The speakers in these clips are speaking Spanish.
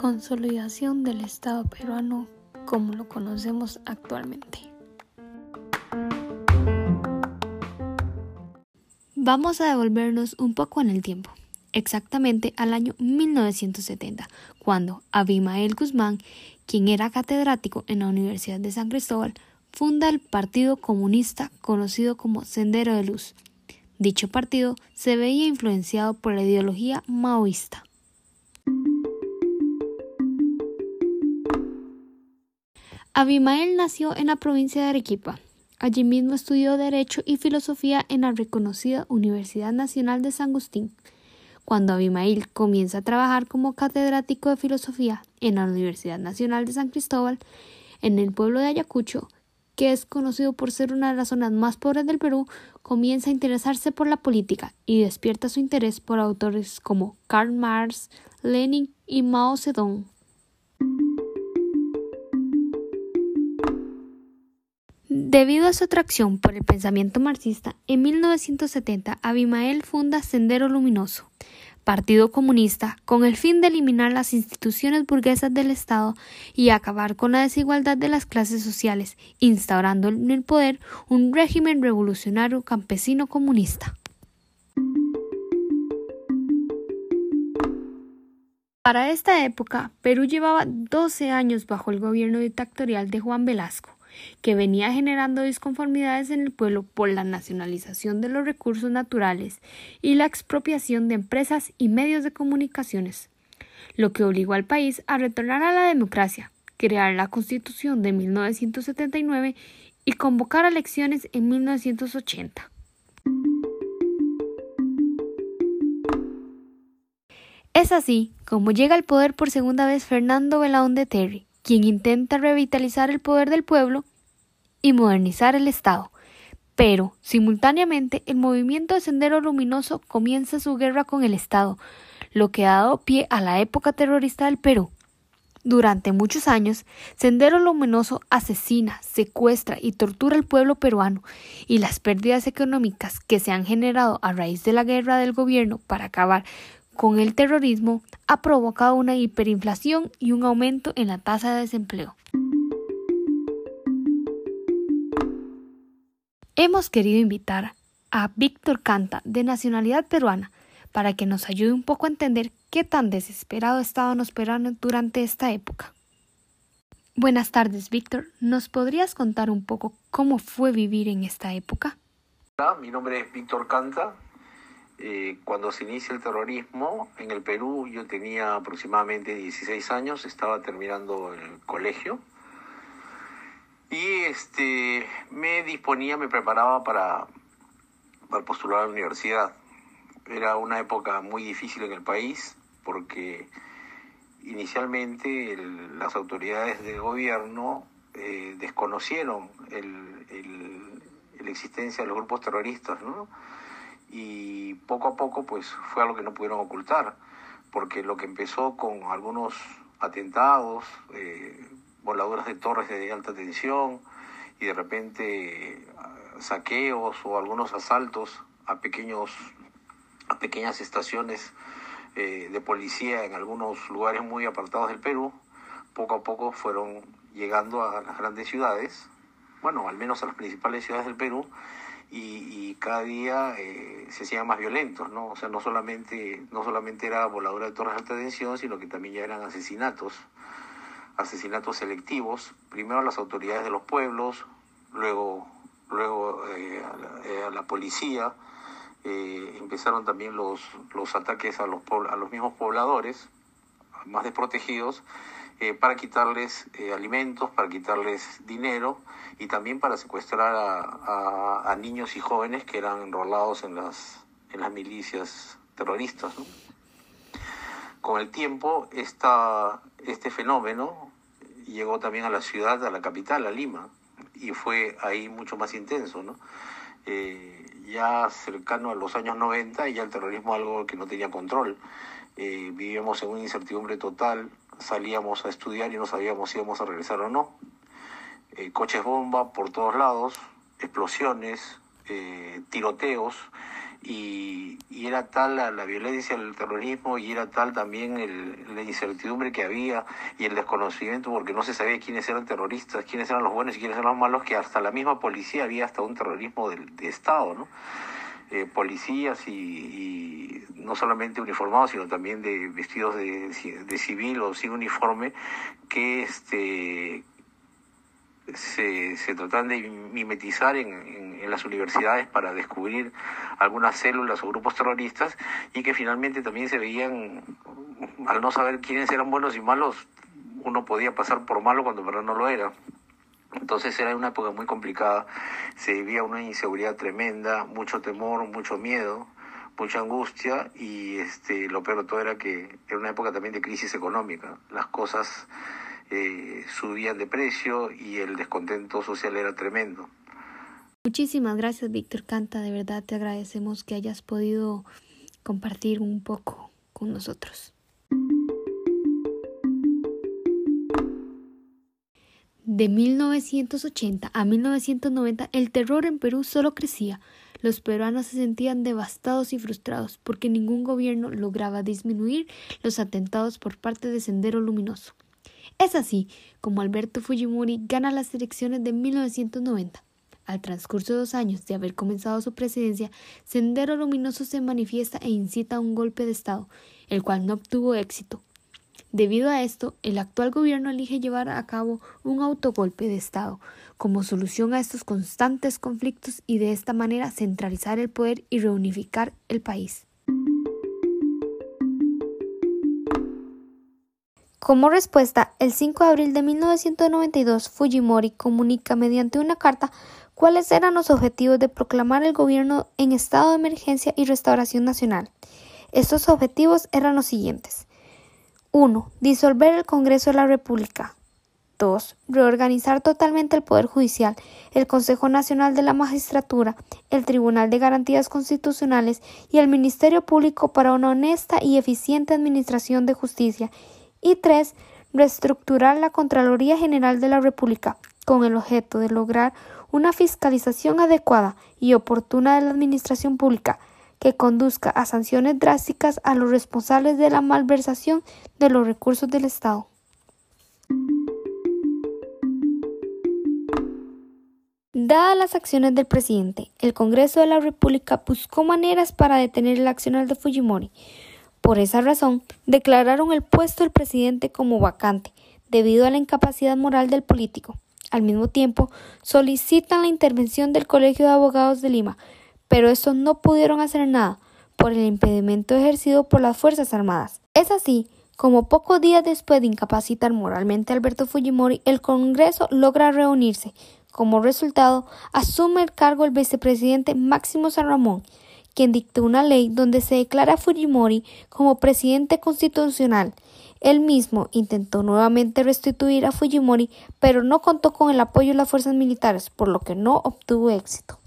consolidación del Estado peruano como lo conocemos actualmente. Vamos a devolvernos un poco en el tiempo, exactamente al año 1970, cuando Abimael Guzmán, quien era catedrático en la Universidad de San Cristóbal, funda el Partido Comunista conocido como Sendero de Luz. Dicho partido se veía influenciado por la ideología maoísta. Abimael nació en la provincia de Arequipa. Allí mismo estudió Derecho y Filosofía en la reconocida Universidad Nacional de San Agustín. Cuando Abimael comienza a trabajar como catedrático de Filosofía en la Universidad Nacional de San Cristóbal, en el pueblo de Ayacucho, que es conocido por ser una de las zonas más pobres del Perú, comienza a interesarse por la política y despierta su interés por autores como Karl Marx, Lenin y Mao Zedong. Debido a su atracción por el pensamiento marxista, en 1970 Abimael funda Sendero Luminoso, Partido Comunista, con el fin de eliminar las instituciones burguesas del Estado y acabar con la desigualdad de las clases sociales, instaurando en el poder un régimen revolucionario campesino comunista. Para esta época, Perú llevaba 12 años bajo el gobierno dictatorial de Juan Velasco que venía generando disconformidades en el pueblo por la nacionalización de los recursos naturales y la expropiación de empresas y medios de comunicaciones, lo que obligó al país a retornar a la democracia, crear la Constitución de 1979 y convocar elecciones en 1980. Es así como llega al poder por segunda vez Fernando Belaúnde de Terry, quien intenta revitalizar el poder del pueblo y modernizar el Estado. Pero, simultáneamente, el movimiento de Sendero Luminoso comienza su guerra con el Estado, lo que ha dado pie a la época terrorista del Perú. Durante muchos años, Sendero Luminoso asesina, secuestra y tortura al pueblo peruano, y las pérdidas económicas que se han generado a raíz de la guerra del gobierno para acabar con el terrorismo ha provocado una hiperinflación y un aumento en la tasa de desempleo. Hemos querido invitar a Víctor Canta, de nacionalidad peruana, para que nos ayude un poco a entender qué tan desesperado estábamos peruanos durante esta época. Buenas tardes, Víctor. ¿Nos podrías contar un poco cómo fue vivir en esta época? Mi nombre es Víctor Canta. Eh, cuando se inicia el terrorismo en el Perú, yo tenía aproximadamente 16 años, estaba terminando el colegio y este, me disponía, me preparaba para, postular a la universidad. Era una época muy difícil en el país porque inicialmente las autoridades de gobierno eh, desconocieron la existencia de los grupos terroristas, ¿no? Y poco a poco pues fue algo que no pudieron ocultar, porque lo que empezó con algunos atentados, eh, voladuras de torres de alta tensión y de repente ah, saqueos o algunos asaltos a pequeños a pequeñas estaciones eh, de policía en algunos lugares muy apartados del Perú poco a poco fueron llegando a las grandes ciudades bueno al menos a las principales ciudades del Perú y, cada día eh, se hacían más violentos no o sea no solamente no solamente era voladura de torres de alta tensión sino que también ya eran asesinatos asesinatos selectivos, primero a las autoridades de los pueblos, luego, luego eh, eh, a, la, policía, empezaron también los, los ataques a los, a los mismos pobladores, más desprotegidos, para quitarles alimentos, para quitarles dinero y también para secuestrar a, niños y jóvenes que eran enrolados en las, en las milicias terroristas. Con el tiempo, este fenómeno llegó también a la ciudad, a la capital, a Lima, y fue ahí mucho más intenso, ¿no? Eh, ya cercano a los años 90, ya el terrorismo algo que no tenía control. Eh, vivíamos en una incertidumbre total, salíamos a estudiar y no sabíamos si íbamos a regresar o no. Eh, coches bomba por todos lados, explosiones, tiroteos, y, era tal la, violencia, el terrorismo y era tal también la incertidumbre que había y el desconocimiento porque no se sabía quiénes eran terroristas, quiénes eran los buenos y quiénes eran los malos, que hasta la misma policía había hasta un terrorismo de, de Estado, ¿no? Eh, policías y, no solamente uniformados, sino también de vestidos de, de civil o sin uniforme, que este se, se tratan de mimetizar en, en, las universidades para descubrir algunas células o grupos terroristas y que finalmente también se veían, al no saber quiénes eran buenos y malos, uno podía pasar por malo cuando verdad no lo era. Entonces era una época muy complicada, se vivía una inseguridad tremenda, mucho temor, mucho miedo, mucha angustia y este, lo peor de todo era que era una época también de crisis económica. Las cosas eh, subían de precio y el descontento social era tremendo. Muchísimas gracias, Víctor Canta. De verdad te agradecemos que hayas podido compartir un poco con nosotros. De 1980 a 1990 el terror en Perú solo crecía. Los peruanos se sentían devastados y frustrados porque ningún gobierno lograba disminuir los atentados por parte de Sendero Luminoso. Es así como Alberto Fujimori gana las elecciones de 1990. Al transcurso de dos años de haber comenzado su presidencia, Sendero Luminoso se manifiesta e incita a un golpe de Estado, el cual no obtuvo éxito. Debido a esto, el actual gobierno elige llevar a cabo un autogolpe de Estado como solución a estos constantes conflictos y de esta manera centralizar el poder y reunificar el país. Como respuesta, el 5 de abril de 1992, Fujimori comunica mediante una carta cuáles eran los objetivos de proclamar el gobierno en estado de emergencia y restauración nacional. Estos objetivos eran los siguientes. 1. Disolver el Congreso de la República. 2. Reorganizar totalmente el Poder Judicial, el Consejo Nacional de la Magistratura, el Tribunal de Garantías Constitucionales y el Ministerio Público para una honesta y eficiente administración de justicia y tres, reestructurar la Contraloría General de la República con el objeto de lograr una fiscalización adecuada y oportuna de la administración pública que conduzca a sanciones drásticas a los responsables de la malversación de los recursos del Estado. Dadas las acciones del presidente, el Congreso de la República buscó maneras para detener el accionar de Fujimori, por esa razón, declararon el puesto del presidente como vacante, debido a la incapacidad moral del político. Al mismo tiempo, solicitan la intervención del Colegio de Abogados de Lima, pero estos no pudieron hacer nada por el impedimento ejercido por las Fuerzas Armadas. Es así como pocos días después de incapacitar moralmente a Alberto Fujimori, el Congreso logra reunirse. Como resultado, asume el cargo el vicepresidente Máximo San Ramón, quien dictó una ley donde se declara a Fujimori como presidente constitucional. Él mismo intentó nuevamente restituir a Fujimori, pero no contó con el apoyo de las fuerzas militares, por lo que no obtuvo éxito.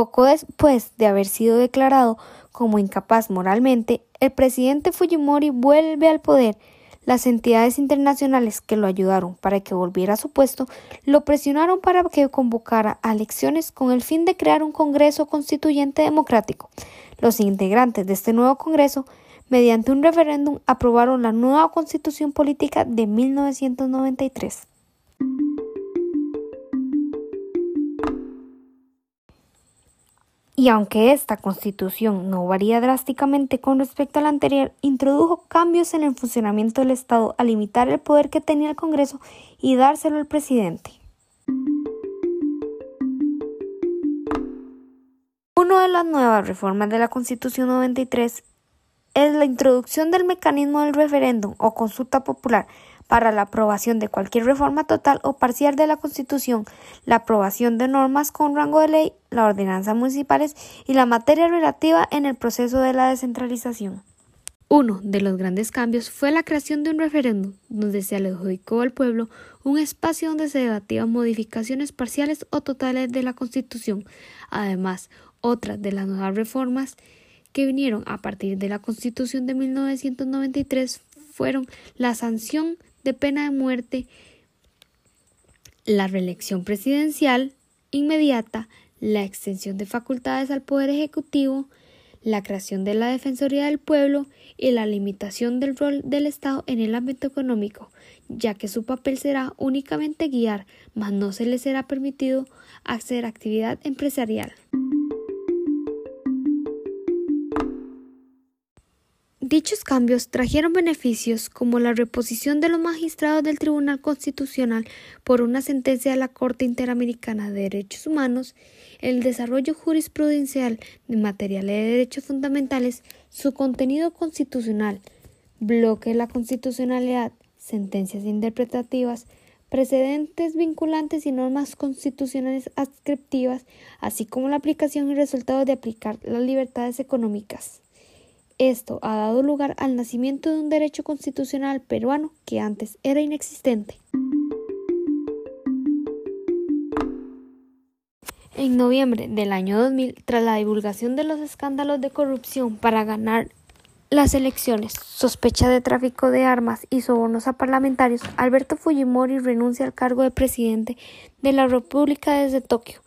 Poco después de haber sido declarado como incapaz moralmente, el presidente Fujimori vuelve al poder las entidades internacionales que lo ayudaron para que volviera a su puesto lo presionaron para que convocara a elecciones con el fin de crear un Congreso Constituyente Democrático. Los integrantes de este nuevo Congreso, mediante un referéndum, aprobaron la nueva Constitución Política de 1993. Y aunque esta constitución no varía drásticamente con respecto a la anterior, introdujo cambios en el funcionamiento del Estado al limitar el poder que tenía el Congreso y dárselo al presidente. Una de las nuevas reformas de la Constitución 93 es la introducción del mecanismo del referéndum o consulta popular para la aprobación de cualquier reforma total o parcial de la Constitución, la aprobación de normas con rango de ley, las ordenanzas municipales y la materia relativa en el proceso de la descentralización. Uno de los grandes cambios fue la creación de un referéndum, donde se adjudicó al pueblo un espacio donde se debatían modificaciones parciales o totales de la Constitución. Además, otras de las nuevas reformas que vinieron a partir de la Constitución de 1993 fueron la sanción de pena de muerte, la reelección presidencial, inmediata, la extensión de facultades al Poder Ejecutivo, la creación de la Defensoría del Pueblo y la limitación del rol del Estado en el ámbito económico, ya que su papel será únicamente guiar, mas no se le será permitido hacer actividad empresarial. Dichos cambios trajeron beneficios como la reposición de los magistrados del Tribunal Constitucional por una sentencia de la Corte Interamericana de Derechos Humanos, el desarrollo jurisprudencial de materiales de derechos fundamentales, su contenido constitucional, bloque de la constitucionalidad, sentencias interpretativas, precedentes vinculantes y normas constitucionales adscriptivas, así como la aplicación y resultado de aplicar las libertades económicas. Esto ha dado lugar al nacimiento de un derecho constitucional peruano que antes era inexistente. En noviembre del año 2000, tras la divulgación de los escándalos de corrupción para ganar las elecciones, sospecha de tráfico de armas y sobornos a parlamentarios, Alberto Fujimori renuncia al cargo de presidente de la República desde Tokio.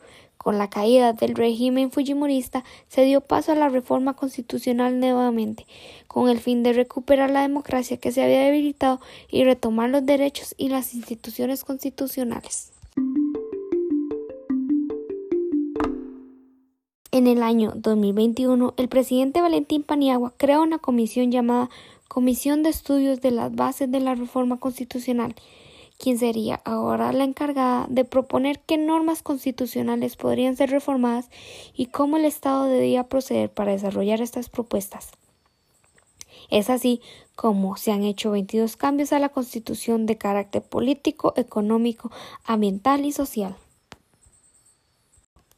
Con la caída del régimen fujimorista se dio paso a la reforma constitucional nuevamente, con el fin de recuperar la democracia que se había debilitado y retomar los derechos y las instituciones constitucionales. En el año 2021, el presidente Valentín Paniagua creó una comisión llamada Comisión de Estudios de las Bases de la Reforma Constitucional, quien sería ahora la encargada de proponer qué normas constitucionales podrían ser reformadas y cómo el Estado debía proceder para desarrollar estas propuestas. Es así como se han hecho 22 cambios a la Constitución de carácter político, económico, ambiental y social.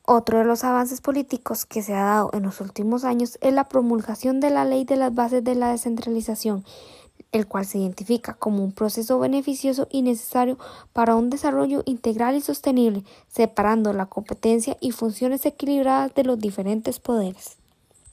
Otro de los avances políticos que se ha dado en los últimos años es la promulgación de la Ley de las Bases de la Descentralización, el cual se identifica como un proceso beneficioso y necesario para un desarrollo integral y sostenible, separando la competencia y funciones equilibradas de los diferentes poderes.